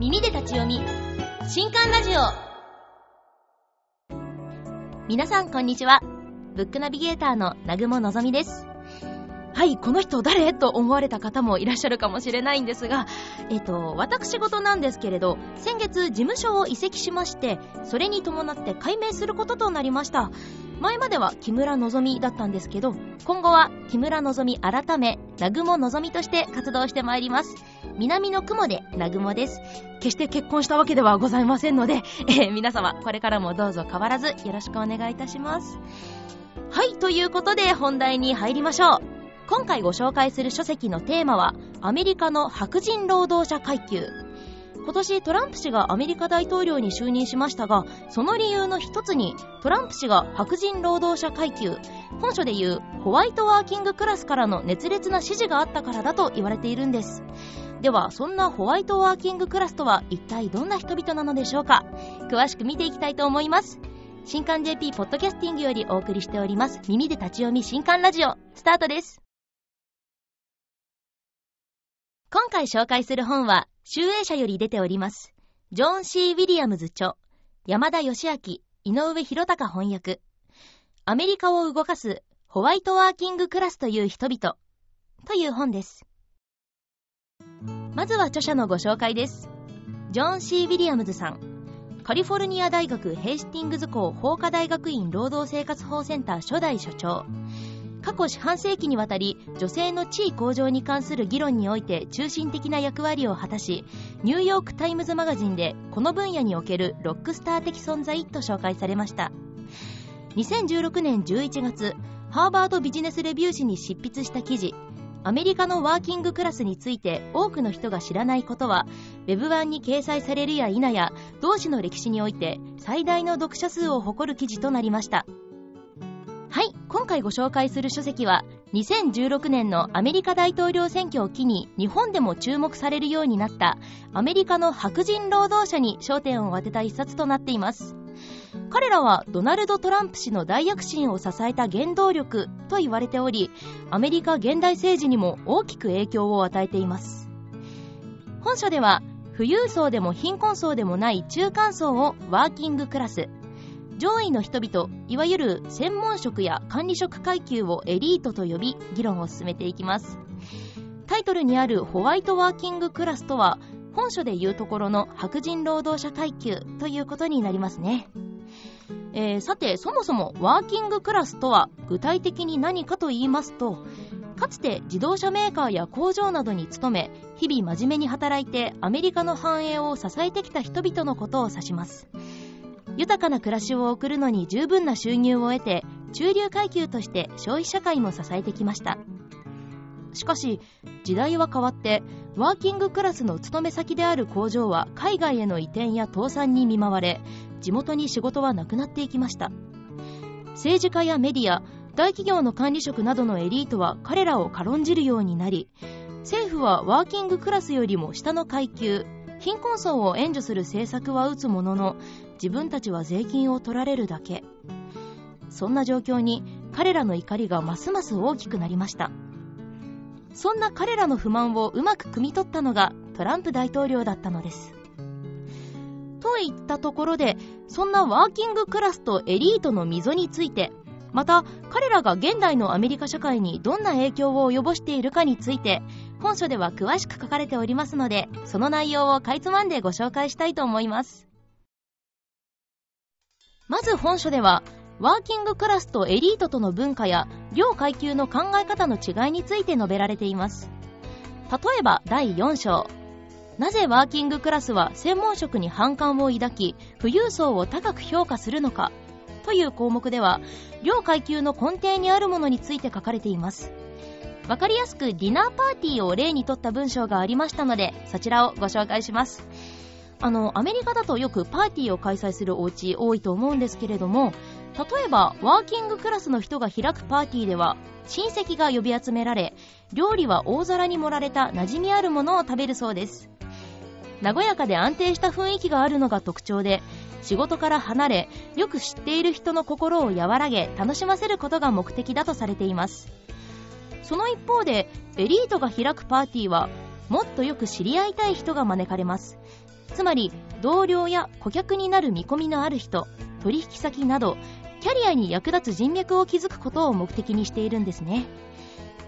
耳で立ち読み。新刊ラジオ。皆さんこんにちは。ブックナビゲーターの南雲のぞみです。はい、この人誰？と思われた方もいらっしゃるかもしれないんですが、えっ、と、私事なんですけれど、先月事務所を移籍しまして、それに伴って改名することとなりました。前までは木村のぞみだったんですけど、今後は木村のぞみ改め、南雲のぞみとして活動してまいります。南の雲で南雲です。決して結婚したわけではございませんので、えー、皆様これからもどうぞ変わらずよろしくお願いいたします。はい、ということで本題に入りましょう。今回ご紹介する書籍のテーマは、アメリカの白人労働者階級。今年トランプ氏がアメリカ大統領に就任しましたが、その理由の一つに、トランプ氏が白人労働者階級、本書でいうホワイトワーキングクラスからの熱烈な支持があったからだと言われているんです。では、そんなホワイトワーキングクラスとは一体どんな人々なのでしょうか？詳しく見ていきたいと思います。新刊 JP ポッドキャスティングよりお送りしております、耳で立ち読み新刊ラジオ、スタートです。今回紹介する本は、集英社より出ております。ジョン・ C・ ウィリアムズ著、山田義明、井上博隆翻訳。アメリカを動かすホワイトワーキングクラスという人々という本です。まずは著者のご紹介です。ジョン・ C・ ウィリアムズさん。カリフォルニア大学ヘイスティングズ校法科大学院労働生活法センター初代所長。過去四半世紀にわたり女性の地位向上に関する議論において中心的な役割を果たしニューヨーク・タイムズ・マガジンでこの分野におけるロックスター的存在と紹介されました2016年11月ハーバードビジネスレビュー誌に執筆した記事アメリカのワーキングクラスについて多くの人が知らないことは Web 版に掲載されるや否や同誌の歴史において最大の読者数を誇る記事となりました。はい今回ご紹介する書籍は2016年のアメリカ大統領選挙を機に日本でも注目されるようになったアメリカの白人労働者に焦点を当てた一冊となっています。彼らはドナルド・トランプ氏の大躍進を支えた原動力と言われておりアメリカ現代政治にも大きく影響を与えています。本書では富裕層でも貧困層でもない中間層をワーキングクラス上位の人々いわゆる専門職や管理職階級をエリートと呼び議論を進めていきます。タイトルにあるホワイトワーキングクラスとは本書でいうところの白人労働者階級ということになりますね、えー、さてそもそもワーキングクラスとは具体的に何かと言いますとかつて自動車メーカーや工場などに勤め日々真面目に働いてアメリカの繁栄を支えてきた人々のことを指します。豊かな暮らしを送るのに十分な収入を得て中流階級として消費社会も支えてきました。しかし時代は変わってワーキングクラスの勤め先である工場は海外への移転や倒産に見舞われ地元に仕事はなくなっていきました。政治家やメディア大企業の管理職などのエリートは彼らを軽んじるようになり政府はワーキングクラスよりも下の階級貧困層を援助する政策は打つものの自分たちは税金を取られるだけ。そんな状況に彼らの怒りがますます大きくなりました。そんな彼らの不満をうまく汲み取ったのがトランプ大統領だったのです。といったところでそんなワーキングクラスとエリートの溝についてまた彼らが現代のアメリカ社会にどんな影響を及ぼしているかについて本書では詳しく書かれておりますのでその内容をかいつまんでご紹介したいと思います。まず本書ではワーキングクラスとエリートとの文化や両階級の考え方の違いについて述べられています。例えば第4章。なぜワーキングクラスは専門職に反感を抱き富裕層を高く評価するのかという項目では両階級の根底にあるものについて書かれています。わかりやすくディナーパーティーを例にとった文章がありましたのでそちらをご紹介します。あのアメリカだとよくパーティーを開催するお家多いと思うんですけれども例えばワーキングクラスの人が開くパーティーでは親戚が呼び集められ料理は大皿に盛られた馴染みあるものを食べるそうです。和やかで安定した雰囲気があるのが特徴で仕事から離れよく知っている人の心を和らげ楽しませることが目的だとされています。その一方でエリートが開くパーティーはもっとよく知り合いたい人が招かれます。つまり同僚や顧客になる見込みのある人取引先などキャリアに役立つ人脈を築くことを目的にしているんですね。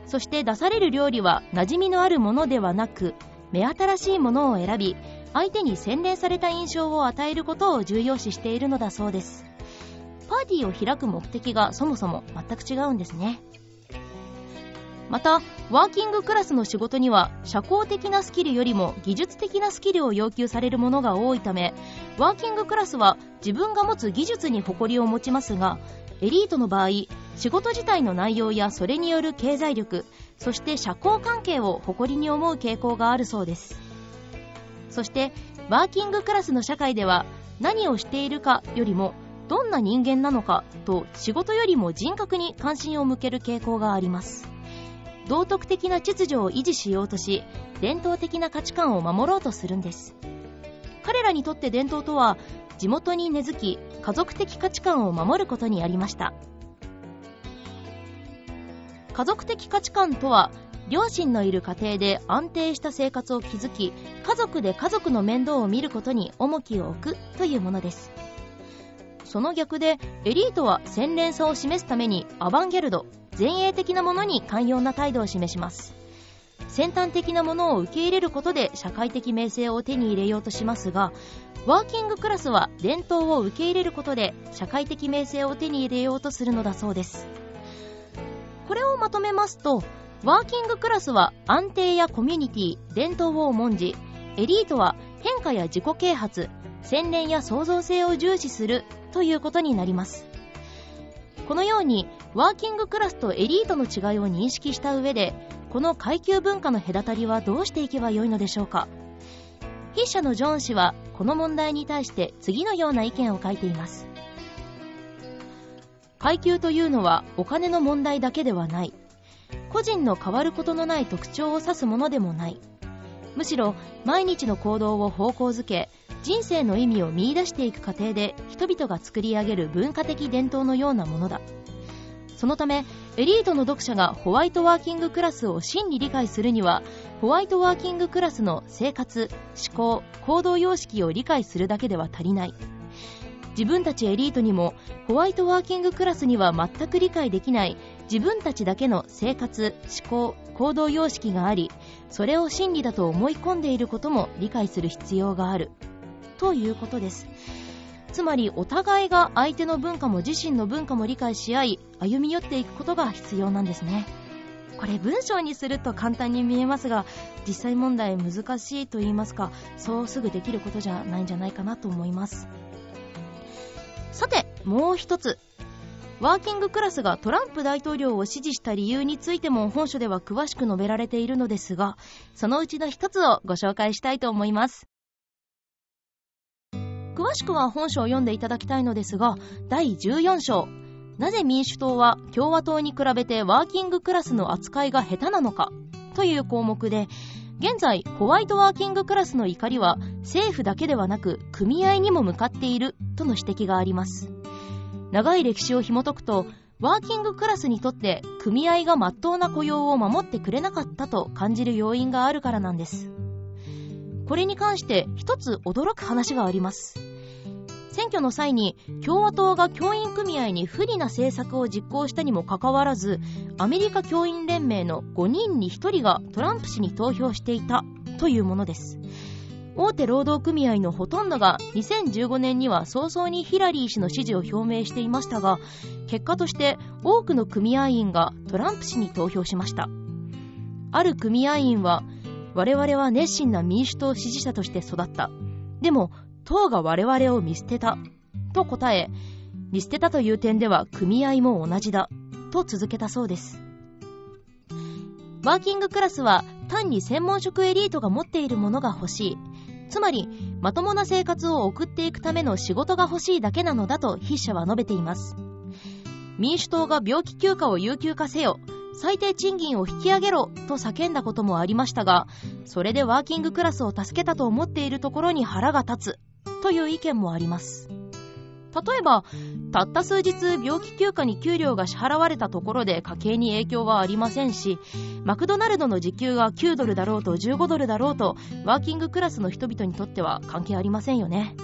そして出される料理は馴染みのあるものではなく目新しいものを選び相手に洗練された印象を与えることを重要視しているのだそうです。パーティーを開く目的がそもそも全く違うんですね。またワーキングクラスの仕事には社交的なスキルよりも技術的なスキルを要求されるものが多いためワーキングクラスは自分が持つ技術に誇りを持ちますがエリートの場合仕事自体の内容やそれによる経済力そして社交関係を誇りに思う傾向があるそうです。そしてワーキングクラスの社会では何をしているかよりもどんな人間なのかと仕事よりも人格に関心を向ける傾向があります。道徳的な秩序を維持しようとし伝統的な価値観を守ろうとするんです。彼らにとって伝統とは地元に根付き家族的価値観を守ることにありました。家族的価値観とは両親のいる家庭で安定した生活を築き家族で家族の面倒を見ることに重きを置くというものです。その逆でエリートは洗練さを示すためにアバンギャルド前衛的なものに寛容な態度を示します。先端的なものを受け入れることで社会的名声を手に入れようとしますがワーキングクラスは伝統を受け入れることで社会的名声を手に入れようとするのだそうです。これをまとめますとワーキングクラスは安定やコミュニティ伝統を重んじエリートは変化や自己啓発洗練や創造性を重視するということになります。このようにワーキングクラスとエリートの違いを認識した上でこの階級文化の隔たりはどうしていけばよいのでしょうか？筆者のジョン氏はこの問題に対して次のような意見を書いています。階級というのはお金の問題だけではない。個人の変わることのない特徴を指すものでもない。むしろ毎日の行動を方向づけ人生の意味を見いだしていく過程で人々が作り上げる文化的伝統のようなものだ。そのためエリートの読者がホワイトワーキングクラスを真に理解するにはホワイトワーキングクラスの生活思考行動様式を理解するだけでは足りない。自分たちエリートにもホワイトワーキングクラスには全く理解できない自分たちだけの生活思考行動様式がありそれを真理だと思い込んでいることも理解する必要がある。ということです。つまりお互いが相手の文化も自身の文化も理解し合い歩み寄っていくことが必要なんですね。これ文章にすると簡単に見えますが実際問題難しいと言いますかそうすぐできることじゃないんじゃないかなと思います。さて、もう一つ。ワーキングクラスがトランプ大統領を支持した理由についても本書では詳しく述べられているのですが、そのうちの一つをご紹介したいと思います。詳しくは本書を読んでいただきたいのですが、第14章、なぜ民主党は共和党に比べてワーキングクラスの扱いが下手なのか？という項目で、現在ホワイトワーキングクラスの怒りは政府だけではなく組合にも向かっているとの指摘があります。長い歴史を紐解くとワーキングクラスにとって組合が真っ当な雇用を守ってくれなかったと感じる要因があるからなんです。これに関して一つ驚く話があります。選挙の際に共和党が教員組合に不利な政策を実行したにもかかわらずアメリカ教員連盟の5人に1人がトランプ氏に投票していたというものです。大手労働組合のほとんどが2015年には早々にヒラリー氏の支持を表明していましたが結果として多くの組合員がトランプ氏に投票しました。ある組合員は我々は熱心な民主党支持者として育った。でも党が我々を見捨てた。と答え見捨てたという点では組合も同じだ。と続けたそうです。ワーキングクラスは単に専門職エリートが持っているものが欲しい。つまりまともな生活を送っていくための仕事が欲しいだけなのだと筆者は述べています。民主党が病気休暇を有給化せよ最低賃金を引き上げろと叫んだこともありましたがそれでワーキングクラスを助けたと思っているところに腹が立つという意見もあります。例えば、たった数日病気休暇に給料が支払われたところで家計に影響はありませんし、マクドナルドの時給が9ドルだろうと15ドルだろうと、ワーキングクラスの人々にとっては関係ありませんよね。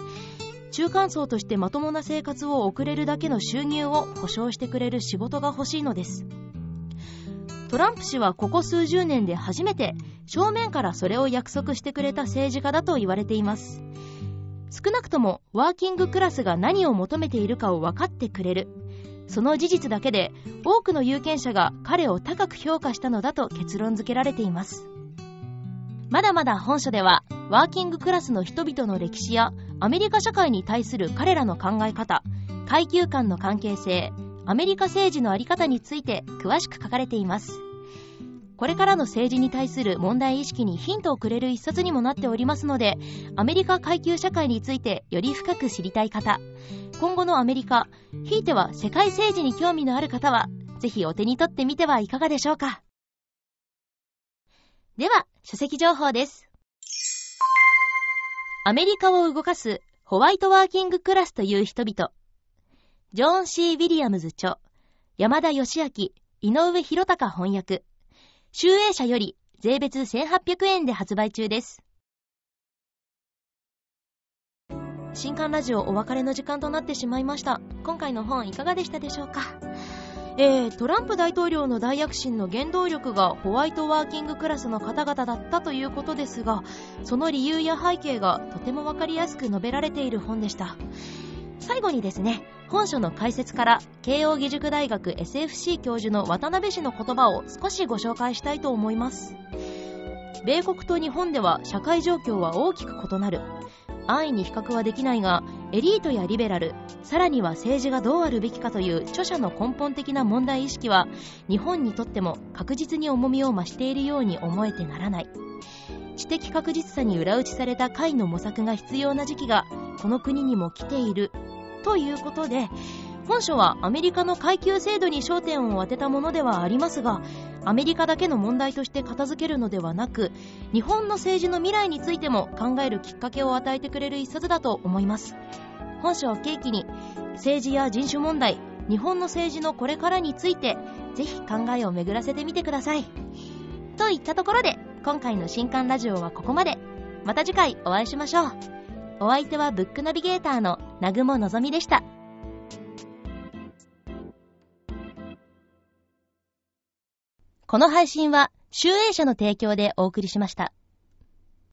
中間層としてまともな生活を送れるだけの収入を保証してくれる仕事が欲しいのです。トランプ氏はここ数十年で初めて正面からそれを約束してくれた政治家だと言われています少なくともワーキングクラスが何を求めているかを分かってくれる。その事実だけで多くの有権者が彼を高く評価したのだと結論付けられています。まだまだ本書ではワーキングクラスの人々の歴史やアメリカ社会に対する彼らの考え方階級間の関係性アメリカ政治の在り方について詳しく書かれています。これからの政治に対する問題意識にヒントをくれる一冊にもなっておりますのでアメリカ階級社会についてより深く知りたい方。今後のアメリカひいては世界政治に興味のある方はぜひお手に取ってみてはいかがでしょうか。では書籍情報です。アメリカを動かすホワイトワーキングクラスという人々。ジョン・シー・ウィリアムズ著、山田義明、井上博隆翻訳、集英社より税別1800円で発売中です。新刊ラジオお別れの時間となってしまいました。今回の本いかがでしたでしょうか？えー、トランプ大統領の大躍進の原動力がホワイトワーキングクラスの方々だったということですが、その理由や背景がとてもわかりやすく述べられている本でした。最後にですね、本書の解説から慶應義塾大学 SFC 教授の渡辺氏の言葉を少しご紹介したいと思います。米国と日本では社会状況は大きく異なる。安易に比較はできないが、エリートやリベラル、さらには政治がどうあるべきかという著者の根本的な問題意識は、日本にとっても確実に重みを増しているように思えてならない。知的確実さに裏打ちされた解の模索が必要な時期がこの国にも来ているということで本書はアメリカの階級制度に焦点を当てたものではありますがアメリカだけの問題として片付けるのではなく日本の政治の未来についても考えるきっかけを与えてくれる一冊だと思います。本書を契機に政治や人種問題日本の政治のこれからについてぜひ考えを巡らせてみてください。といったところで今回の新刊ラジオはここまで。また次回お会いしましょう。お相手はブックナビゲーターの南雲のぞみでした。この配信は、集英社の提供でお送りしました。